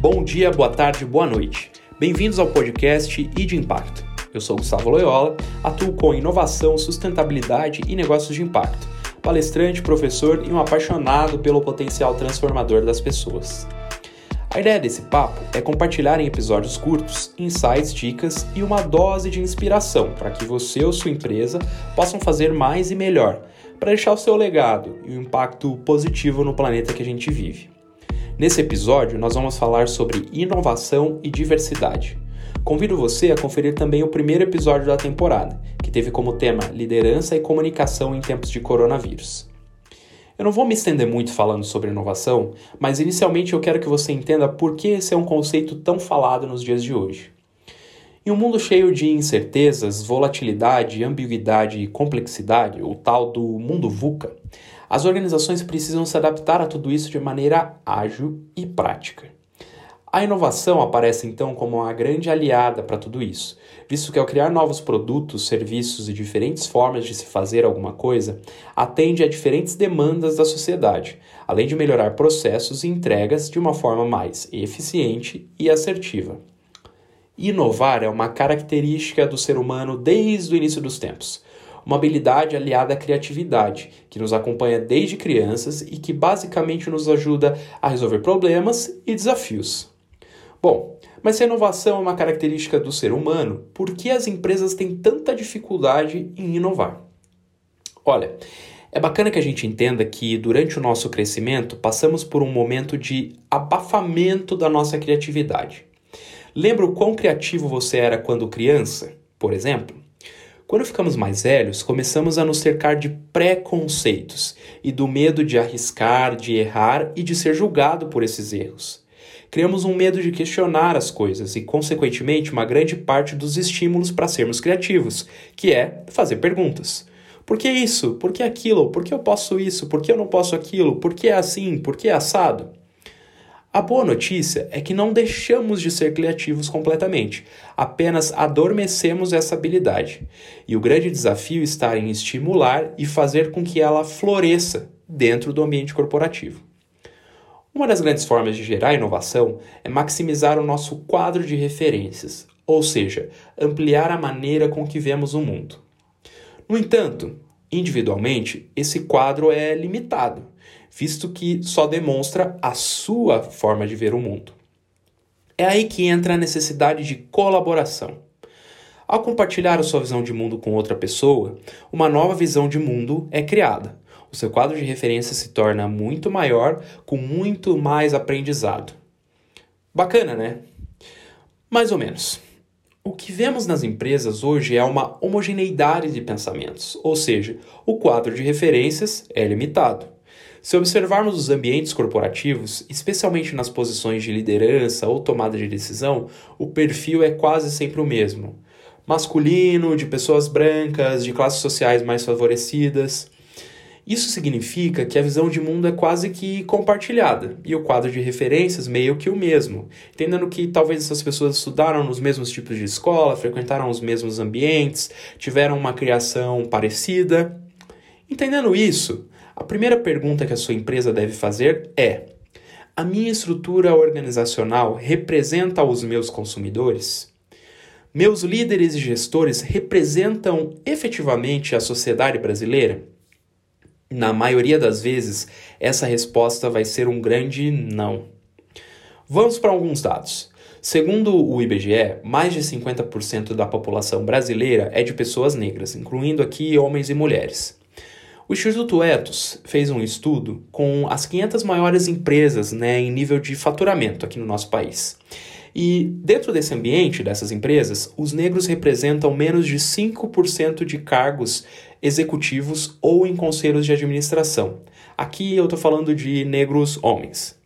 Bom dia, boa tarde, boa noite. Bem-vindos ao podcast e de Impacto. Eu sou Gustavo Loyola, atuo com inovação, sustentabilidade e negócios de impacto. Palestrante, professor e um apaixonado pelo potencial transformador das pessoas. A ideia desse papo é compartilhar em episódios curtos insights, dicas e uma dose de inspiração para que você ou sua empresa possam fazer mais e melhor, para deixar o seu legado e o impacto positivo no planeta que a gente vive. Nesse episódio, nós vamos falar sobre inovação e diversidade. Convido você a conferir também o primeiro episódio da temporada, que teve como tema liderança e comunicação em tempos de coronavírus. Eu não vou me estender muito falando sobre inovação, mas inicialmente eu quero que você entenda por que esse é um conceito tão falado nos dias de hoje. Em um mundo cheio de incertezas, volatilidade, ambiguidade e complexidade, o tal do mundo VUCA, as organizações precisam se adaptar a tudo isso de maneira ágil e prática. A inovação aparece então como uma grande aliada para tudo isso, visto que ao criar novos produtos, serviços e diferentes formas de se fazer alguma coisa, atende a diferentes demandas da sociedade, além de melhorar processos e entregas de uma forma mais eficiente e assertiva. Inovar é uma característica do ser humano desde o início dos tempos uma habilidade aliada à criatividade, que nos acompanha desde crianças e que basicamente nos ajuda a resolver problemas e desafios. Bom, mas se a inovação é uma característica do ser humano, por que as empresas têm tanta dificuldade em inovar? Olha, é bacana que a gente entenda que durante o nosso crescimento passamos por um momento de abafamento da nossa criatividade. Lembra o quão criativo você era quando criança, por exemplo? Quando ficamos mais velhos, começamos a nos cercar de preconceitos e do medo de arriscar, de errar e de ser julgado por esses erros. Criamos um medo de questionar as coisas e, consequentemente, uma grande parte dos estímulos para sermos criativos, que é fazer perguntas. Por que isso? Por que aquilo? Por que eu posso isso? Por que eu não posso aquilo? Por que é assim? Por que é assado? A boa notícia é que não deixamos de ser criativos completamente, apenas adormecemos essa habilidade. E o grande desafio está em estimular e fazer com que ela floresça dentro do ambiente corporativo. Uma das grandes formas de gerar inovação é maximizar o nosso quadro de referências, ou seja, ampliar a maneira com que vemos o mundo. No entanto, individualmente, esse quadro é limitado visto que só demonstra a sua forma de ver o mundo. É aí que entra a necessidade de colaboração. Ao compartilhar a sua visão de mundo com outra pessoa, uma nova visão de mundo é criada. O seu quadro de referência se torna muito maior, com muito mais aprendizado. Bacana, né? Mais ou menos. O que vemos nas empresas hoje é uma homogeneidade de pensamentos, ou seja, o quadro de referências é limitado. Se observarmos os ambientes corporativos, especialmente nas posições de liderança ou tomada de decisão, o perfil é quase sempre o mesmo. Masculino, de pessoas brancas, de classes sociais mais favorecidas. Isso significa que a visão de mundo é quase que compartilhada e o quadro de referências meio que o mesmo, entendendo que talvez essas pessoas estudaram nos mesmos tipos de escola, frequentaram os mesmos ambientes, tiveram uma criação parecida. Entendendo isso, a primeira pergunta que a sua empresa deve fazer é: a minha estrutura organizacional representa os meus consumidores? Meus líderes e gestores representam efetivamente a sociedade brasileira? Na maioria das vezes, essa resposta vai ser um grande não. Vamos para alguns dados. Segundo o IBGE, mais de 50% da população brasileira é de pessoas negras, incluindo aqui homens e mulheres. O Instituto Etos fez um estudo com as 500 maiores empresas né, em nível de faturamento aqui no nosso país. E dentro desse ambiente, dessas empresas, os negros representam menos de 5% de cargos executivos ou em conselhos de administração. Aqui eu estou falando de negros homens.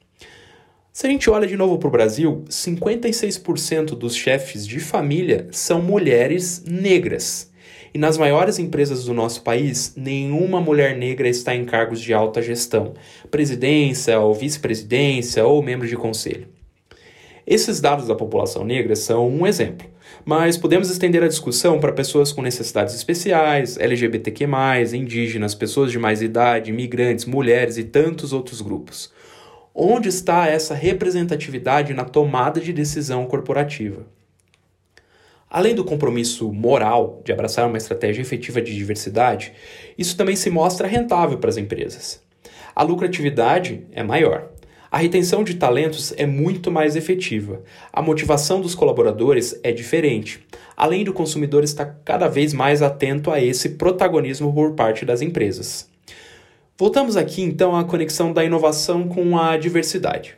Se a gente olha de novo para o Brasil, 56% dos chefes de família são mulheres negras. E nas maiores empresas do nosso país, nenhuma mulher negra está em cargos de alta gestão, presidência ou vice-presidência ou membro de conselho. Esses dados da população negra são um exemplo, mas podemos estender a discussão para pessoas com necessidades especiais, LGBTQ, indígenas, pessoas de mais idade, imigrantes, mulheres e tantos outros grupos. Onde está essa representatividade na tomada de decisão corporativa? Além do compromisso moral de abraçar uma estratégia efetiva de diversidade, isso também se mostra rentável para as empresas. A lucratividade é maior. A retenção de talentos é muito mais efetiva. A motivação dos colaboradores é diferente, além do consumidor estar cada vez mais atento a esse protagonismo por parte das empresas. Voltamos aqui então à conexão da inovação com a diversidade.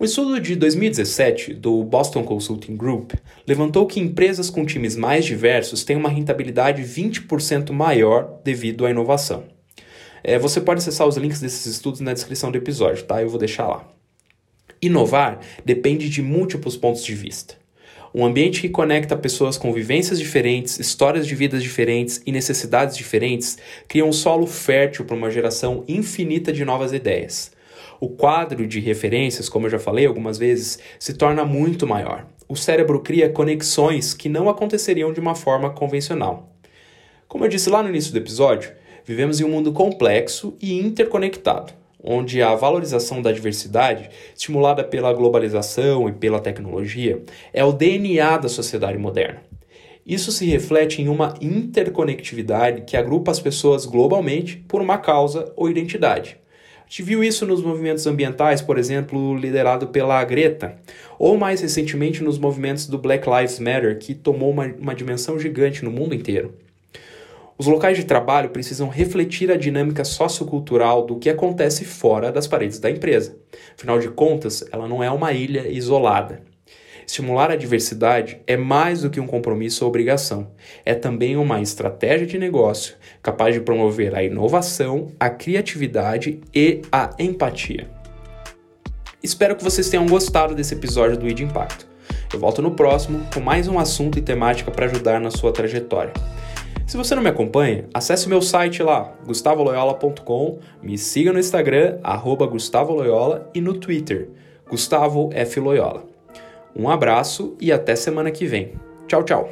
Um estudo de 2017 do Boston Consulting Group levantou que empresas com times mais diversos têm uma rentabilidade 20% maior devido à inovação. É, você pode acessar os links desses estudos na descrição do episódio, tá? Eu vou deixar lá. Inovar depende de múltiplos pontos de vista. Um ambiente que conecta pessoas com vivências diferentes, histórias de vidas diferentes e necessidades diferentes cria um solo fértil para uma geração infinita de novas ideias. O quadro de referências, como eu já falei algumas vezes, se torna muito maior. O cérebro cria conexões que não aconteceriam de uma forma convencional. Como eu disse lá no início do episódio, Vivemos em um mundo complexo e interconectado, onde a valorização da diversidade, estimulada pela globalização e pela tecnologia, é o DNA da sociedade moderna. Isso se reflete em uma interconectividade que agrupa as pessoas globalmente por uma causa ou identidade. A gente viu isso nos movimentos ambientais, por exemplo, liderado pela Greta, ou mais recentemente nos movimentos do Black Lives Matter, que tomou uma, uma dimensão gigante no mundo inteiro. Os locais de trabalho precisam refletir a dinâmica sociocultural do que acontece fora das paredes da empresa. Afinal de contas, ela não é uma ilha isolada. Estimular a diversidade é mais do que um compromisso ou obrigação. É também uma estratégia de negócio capaz de promover a inovação, a criatividade e a empatia. Espero que vocês tenham gostado desse episódio do ID Impacto. Eu volto no próximo com mais um assunto e temática para ajudar na sua trajetória. Se você não me acompanha, acesse meu site lá, gustavoloyola.com, me siga no Instagram, arroba gustavoloyola e no Twitter, Gustavo F. Loyola. Um abraço e até semana que vem. Tchau, tchau!